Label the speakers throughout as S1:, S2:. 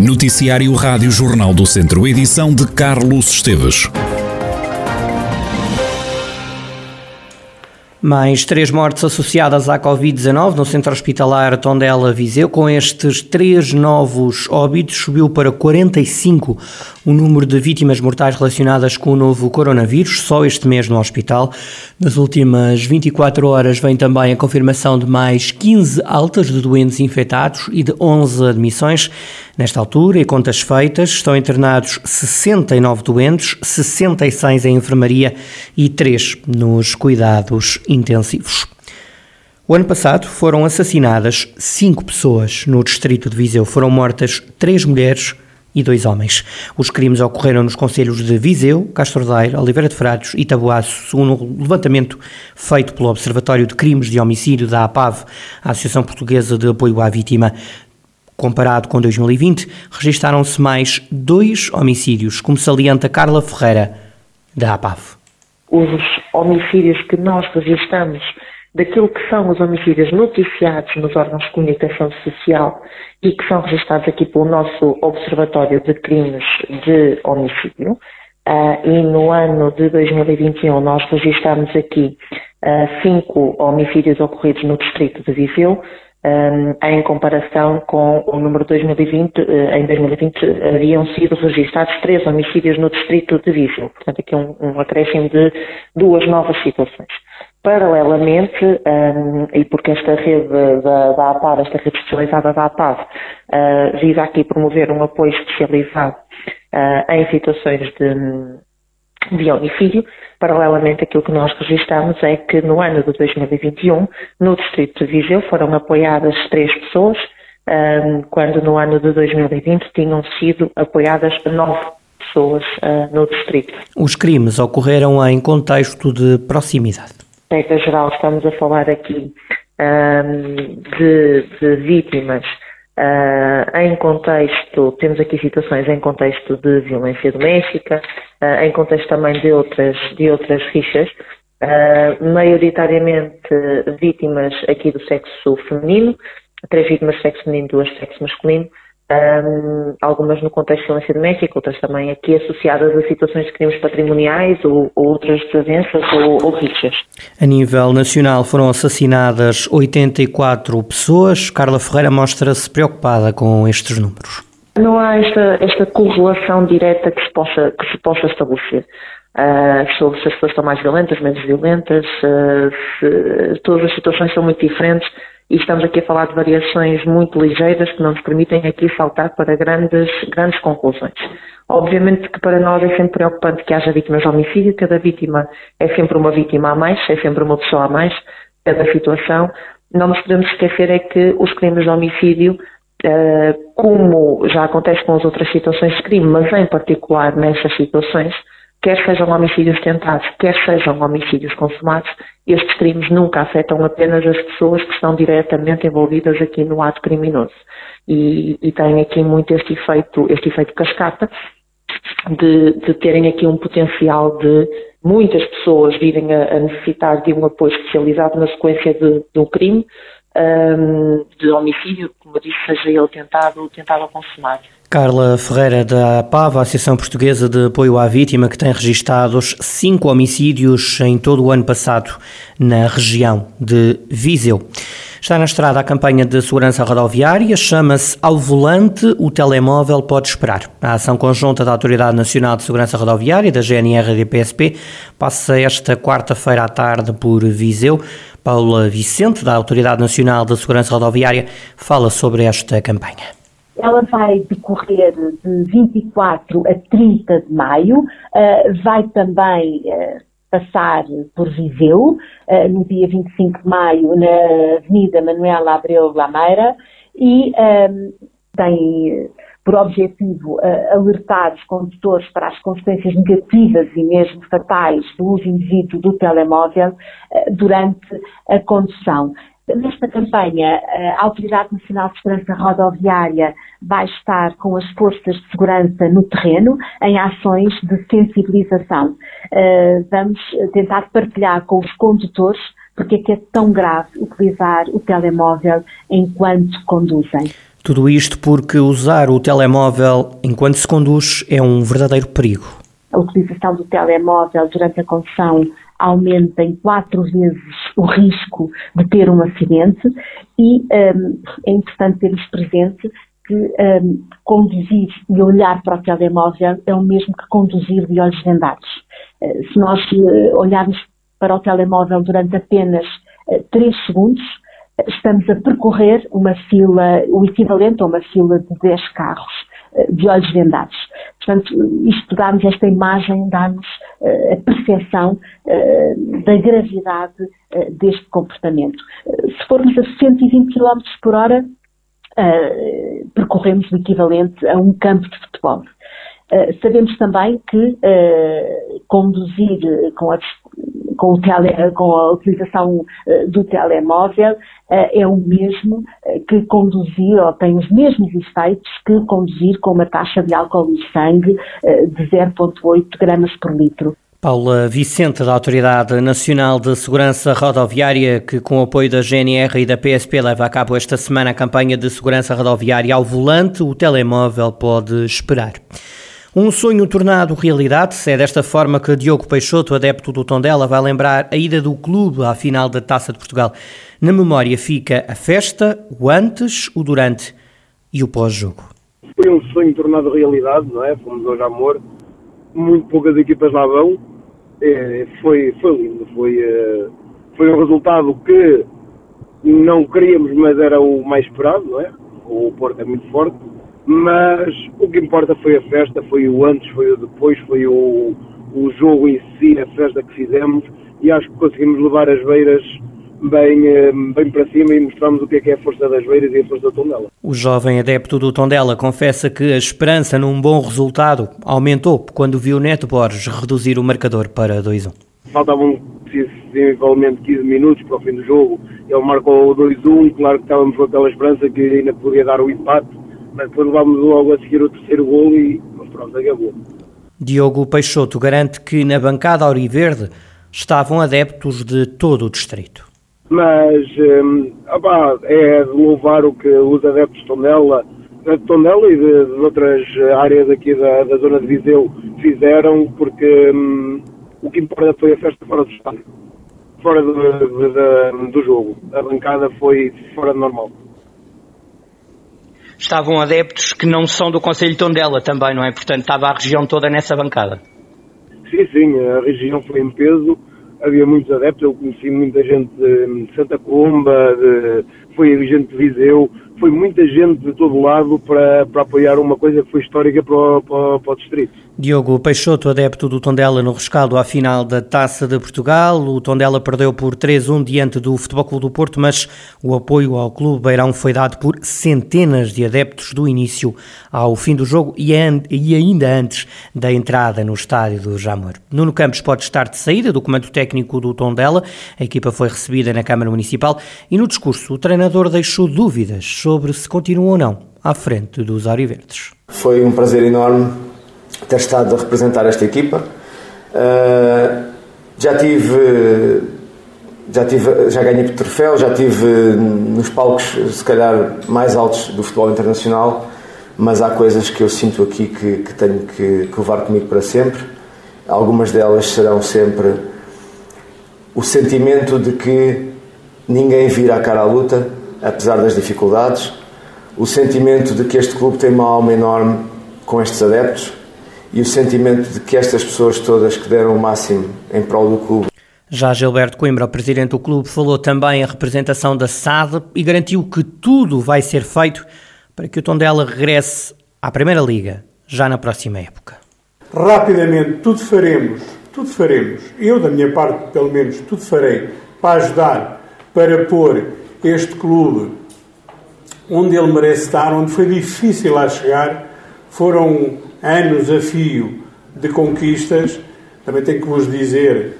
S1: Noticiário Rádio Jornal do Centro, edição de Carlos Esteves.
S2: Mais três mortes associadas à Covid-19 no centro hospitalar Tondela Viseu. Com estes três novos óbitos, subiu para 45 o número de vítimas mortais relacionadas com o novo coronavírus, só este mês no hospital. Nas últimas 24 horas vem também a confirmação de mais 15 altas de doentes infectados e de 11 admissões. Nesta altura, e contas feitas, estão internados 69 doentes, 66 em enfermaria e 3 nos cuidados intensivos. O ano passado foram assassinadas 5 pessoas no distrito de Viseu. Foram mortas 3 mulheres e 2 homens. Os crimes ocorreram nos conselhos de Viseu, Castro Daire, Oliveira de Frades e Taboaço, segundo um levantamento feito pelo Observatório de Crimes de Homicídio da APAV, a Associação Portuguesa de Apoio à Vítima. Comparado com 2020, registaram-se mais dois homicídios, como salienta Carla Ferreira, da APAV.
S3: Os homicídios que nós registramos, daquilo que são os homicídios noticiados nos órgãos de comunicação social e que são registrados aqui pelo nosso Observatório de Crimes de Homicídio, uh, e no ano de 2021 nós registramos aqui uh, cinco homicídios ocorridos no distrito de Viseu, um, em comparação com o número 2020, eh, em 2020 haviam sido registrados três homicídios no distrito de Viseu. Portanto, aqui um, um acréscimo de duas novas situações. Paralelamente, um, e porque esta rede da, da APAV, esta rede especializada da APAV, uh, visa aqui promover um apoio especializado uh, em situações de, de homicídio, Paralelamente, aquilo que nós registramos é que no ano de 2021, no Distrito de Viseu, foram apoiadas três pessoas, quando no ano de 2020 tinham sido apoiadas nove pessoas ah, no Distrito.
S2: Os crimes ocorreram em contexto de proximidade.
S3: Regra geral, estamos a falar aqui de, de vítimas Uh, em contexto, temos aqui situações em contexto de violência doméstica, uh, em contexto também de outras, de outras rixas, uh, maioritariamente vítimas aqui do sexo feminino, três vítimas do sexo feminino, duas do sexo masculino, um, algumas no contexto de violência doméstica, outras também aqui associadas a situações de crimes patrimoniais ou, ou outras desavenças ou, ou rixas.
S2: A nível nacional foram assassinadas 84 pessoas. Carla Ferreira mostra-se preocupada com estes números.
S3: Não há esta, esta correlação direta que se possa, que se possa estabelecer. Uh, sobre se as pessoas estão mais violentas, menos violentas, uh, se, todas as situações são muito diferentes e estamos aqui a falar de variações muito ligeiras que não nos permitem aqui saltar para grandes, grandes conclusões. Obviamente que para nós é sempre preocupante que haja vítimas de homicídio, cada vítima é sempre uma vítima a mais, é sempre uma pessoa a mais, cada situação. Não nos podemos esquecer é que os crimes de homicídio, eh, como já acontece com as outras situações de crime, mas em particular nessas situações, quer sejam homicídios tentados, quer sejam homicídios consumados, estes crimes nunca afetam apenas as pessoas que estão diretamente envolvidas aqui no ato criminoso. E, e têm aqui muito este efeito, este efeito cascata, de, de terem aqui um potencial de muitas pessoas virem a, a necessitar de um apoio especializado na sequência de, de um crime, um, de homicídio, como eu disse, seja ele tentado ou tentado consumado.
S2: Carla Ferreira da PAVA, Associação Portuguesa de Apoio à Vítima, que tem registados cinco homicídios em todo o ano passado na região de Viseu. Está na estrada a campanha de segurança rodoviária, chama-se Ao Volante, o telemóvel pode esperar. A ação conjunta da Autoridade Nacional de Segurança Rodoviária, da GNR e da PSP, passa esta quarta-feira à tarde por Viseu. Paula Vicente, da Autoridade Nacional de Segurança Rodoviária, fala sobre esta campanha.
S4: Ela vai decorrer de 24 a 30 de maio, uh, vai também uh, passar por Viseu, uh, no dia 25 de maio, na Avenida Manuela Abreu Lameira, e tem por objetivo alertar os condutores para as consequências negativas e mesmo fatais do uso indevido do telemóvel durante a condução. Nesta campanha, a Autoridade Nacional de Segurança Rodoviária vai estar com as forças de segurança no terreno em ações de sensibilização. Eh, vamos tentar partilhar com os condutores porque é que é tão grave utilizar o telemóvel enquanto conduzem.
S2: Tudo isto porque usar o telemóvel enquanto se conduz é um verdadeiro perigo.
S4: A utilização do telemóvel durante a condução aumenta em quatro vezes o risco de ter um acidente e um, é importante termos presente que um, conduzir e olhar para o telemóvel é o mesmo que conduzir de olhos vendados. Uh, se nós uh, olharmos para o telemóvel durante apenas uh, 3 segundos, estamos a percorrer uma fila, o equivalente a uma fila de 10 carros uh, de olhos vendados. Portanto, isto dá-nos esta imagem, dá-nos uh, a percepção uh, da gravidade deste comportamento. se formos a 120 km por hora, percorremos o equivalente a um campo de futebol. Uh, sabemos também que uh, conduzir com a, com, tele, com a, utilização uh, do telemóvel é o mesmo que conduzir, ou tem os mesmos efeitos que conduzir com uma taxa de álcool no sangue de 0,8 gramas por litro.
S2: Paula Vicente, da Autoridade Nacional de Segurança Rodoviária, que com o apoio da GNR e da PSP leva a cabo esta semana a campanha de segurança rodoviária ao volante, o telemóvel pode esperar. Um sonho tornado realidade, é desta forma que Diogo Peixoto, adepto do Tondela, vai lembrar a ida do clube à final da Taça de Portugal. Na memória fica a festa, o antes, o durante e o pós-jogo.
S5: Foi um sonho tornado realidade, não é? Fomos hoje amor, muito poucas equipas lá vão. É, foi, foi lindo, foi, é, foi um resultado que não queríamos, mas era o mais esperado, não é? O Porto é muito forte mas o que importa foi a festa, foi o antes, foi o depois, foi o, o jogo em si, a festa que fizemos e acho que conseguimos levar as beiras bem, eh, bem para cima e mostramos o que é, que é a força das beiras e a força do Tondela.
S2: O jovem adepto do Tondela confessa que a esperança num bom resultado aumentou quando viu Neto Borges reduzir o marcador para 2-1.
S5: Faltavam sensivelmente 15 minutos para o fim do jogo, ele marcou o 2-1, claro que estávamos com aquela esperança que ainda podia dar o empate, mas depois levámos logo a seguir o terceiro gol e pronto, acabou.
S2: Diogo Peixoto garante que na bancada Auriverde estavam adeptos de todo o distrito.
S5: Mas hum, opá, é de louvar o que os adeptos de Tondela, de Tondela e de, de outras áreas aqui da, da, zona de Viseu fizeram, porque hum, o que importa foi a festa fora do estádio, fora do, do, do jogo. A bancada foi fora do normal
S2: estavam adeptos que não são do Conselho de Tondela também, não é? Portanto, estava a região toda nessa bancada.
S5: Sim, sim, a região foi em peso, havia muitos adeptos, eu conheci muita gente de Santa Colomba, de, foi gente de Viseu, foi muita gente de todo lado para, para apoiar uma coisa que foi histórica para o, para, para o distrito.
S2: Diogo Peixoto, adepto do Tondela no rescaldo à final da Taça de Portugal. O Tondela perdeu por 3-1 diante do Futebol Clube do Porto, mas o apoio ao Clube Beirão foi dado por centenas de adeptos do início ao fim do jogo e, ainda antes da entrada no estádio do Jamor. Nuno Campos pode estar de saída do comando técnico do Tondela. A equipa foi recebida na Câmara Municipal e no discurso o treinador deixou dúvidas sobre se continua ou não à frente dos Auriverdes.
S6: Foi um prazer enorme ter estado a representar esta equipa. Uh, já tive, já tive, já ganhei troféu, já tive nos palcos se calhar mais altos do futebol internacional, mas há coisas que eu sinto aqui que, que tenho que, que levar comigo para sempre. Algumas delas serão sempre o sentimento de que ninguém vira a cara à luta, apesar das dificuldades, o sentimento de que este clube tem uma alma enorme com estes adeptos e o sentimento de que estas pessoas todas que deram o máximo em prol do clube.
S2: Já Gilberto Coimbra, o presidente do clube, falou também a representação da SAD e garantiu que tudo vai ser feito para que o Tondela regresse à Primeira Liga já na próxima época.
S7: Rapidamente, tudo faremos, tudo faremos. Eu, da minha parte, pelo menos, tudo farei para ajudar, para pôr este clube onde ele merece estar, onde foi difícil lá chegar. Foram anos a fio de conquistas. Também tenho que vos dizer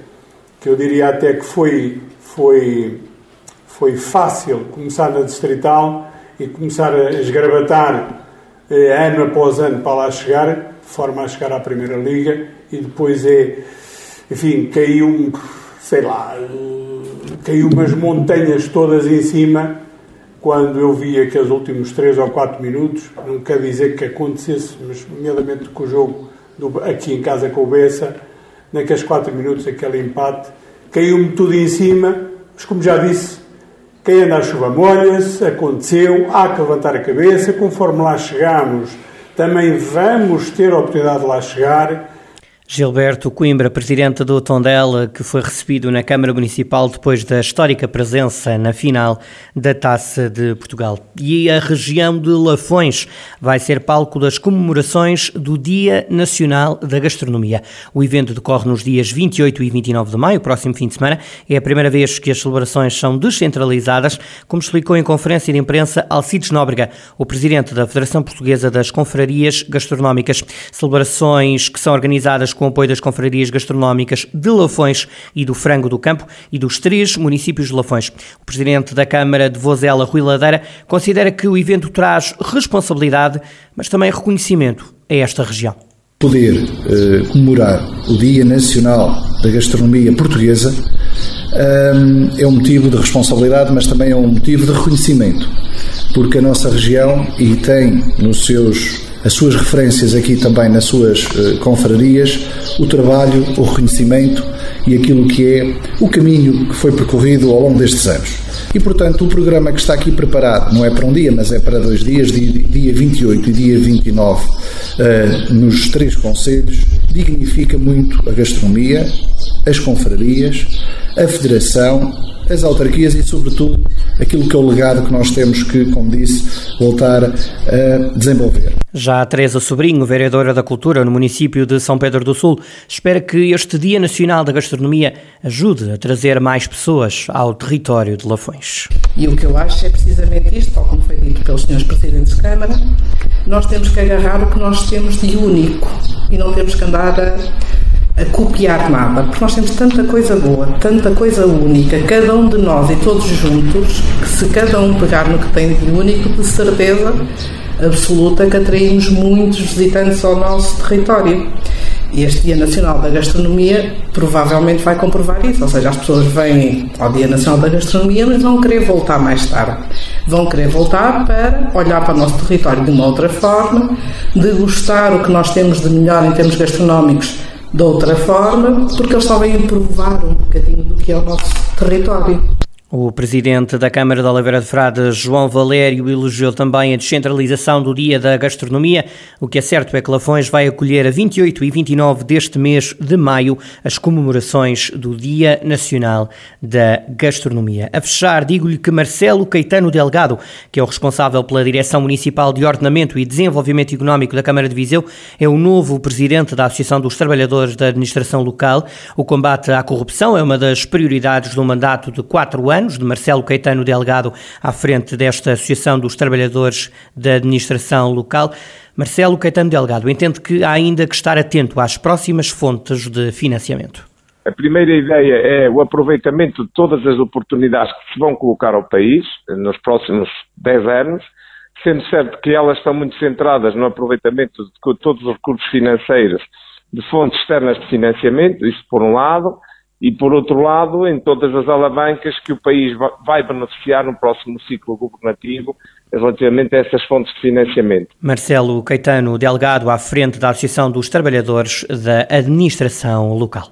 S7: que eu diria até que foi, foi, foi fácil começar na Distrital e começar a esgravatar eh, ano após ano para lá chegar, de forma a chegar à Primeira Liga, e depois é, enfim, caiu, sei lá, caiu umas montanhas todas em cima quando eu vi aqueles últimos 3 ou 4 minutos, não quer dizer que acontecesse, mas nomeadamente com o jogo do, aqui em casa com o Bessa, naqueles 4 minutos, aquele empate, caiu-me tudo em cima, mas como já disse, quem anda à chuva molha-se, aconteceu, há que levantar a cabeça, conforme lá chegamos, também vamos ter a oportunidade de lá chegar
S2: Gilberto Coimbra, presidente do Tondela, que foi recebido na Câmara Municipal depois da histórica presença na final da Taça de Portugal. E a região de Lafões vai ser palco das comemorações do Dia Nacional da Gastronomia. O evento decorre nos dias 28 e 29 de maio, próximo fim de semana. É a primeira vez que as celebrações são descentralizadas, como explicou em conferência de imprensa Alcides Nóbrega, o presidente da Federação Portuguesa das Confrarias Gastronómicas. Celebrações que são organizadas com apoio das confrarias gastronómicas de Lafões e do Frango do Campo e dos três municípios de Lafões. O presidente da Câmara de Vozela, Rui Ladeira, considera que o evento traz responsabilidade, mas também reconhecimento a esta região.
S8: Poder eh, comemorar o Dia Nacional da Gastronomia Portuguesa é um motivo de responsabilidade, mas também é um motivo de reconhecimento, porque a nossa região e tem nos seus as suas referências aqui também nas suas uh, confrarias, o trabalho, o reconhecimento e aquilo que é o caminho que foi percorrido ao longo destes anos. E, portanto, o programa que está aqui preparado não é para um dia, mas é para dois dias, dia 28 e dia 29, uh, eh, nos três conselhos, dignifica muito a gastronomia, as confrarias, a federação, as autarquias e, sobretudo, aquilo que é o legado que nós temos que, como disse, voltar a desenvolver.
S2: Já a Teresa Sobrinho, vereadora da Cultura no município de São Pedro do Sul, espera que este Dia Nacional da Gastronomia ajude a trazer mais pessoas ao território de Lafões.
S9: E o que eu acho é precisamente isto, tal como foi dito pelos senhores presidentes de Câmara, nós temos que agarrar o que nós temos de único e não temos que andar a a copiar nada, porque nós temos tanta coisa boa, tanta coisa única, cada um de nós e todos juntos, que se cada um pegar no que tem de único, de certeza absoluta que atraímos muitos visitantes ao nosso território. E este Dia Nacional da Gastronomia provavelmente vai comprovar isso, ou seja, as pessoas vêm ao Dia Nacional da Gastronomia, mas vão querer voltar mais tarde. Vão querer voltar para olhar para o nosso território de uma outra forma, degustar o que nós temos de melhor em termos gastronómicos de outra forma, porque eles só vêm provar um bocadinho do que é o nosso território.
S2: O presidente da Câmara de Oliveira de Frades, João Valério, elogiou também a descentralização do Dia da Gastronomia. O que é certo é que Lafões vai acolher a 28 e 29 deste mês de maio as comemorações do Dia Nacional da Gastronomia. A fechar, digo-lhe que Marcelo Caetano Delgado, que é o responsável pela Direção Municipal de Ordenamento e Desenvolvimento Económico da Câmara de Viseu, é o novo presidente da Associação dos Trabalhadores da Administração Local. O combate à corrupção é uma das prioridades do mandato de quatro anos anos, de Marcelo Caetano Delgado, à frente desta Associação dos Trabalhadores da Administração Local. Marcelo Caetano Delgado entende que há ainda que estar atento às próximas fontes de financiamento.
S10: A primeira ideia é o aproveitamento de todas as oportunidades que se vão colocar ao país nos próximos 10 anos, sendo certo que elas estão muito centradas no aproveitamento de todos os recursos financeiros de fontes externas de financiamento, isso por um lado, e, por outro lado, em todas as alavancas que o país vai beneficiar no próximo ciclo governativo relativamente a essas fontes de financiamento.
S2: Marcelo Caetano Delgado, à frente da Associação dos Trabalhadores da Administração Local.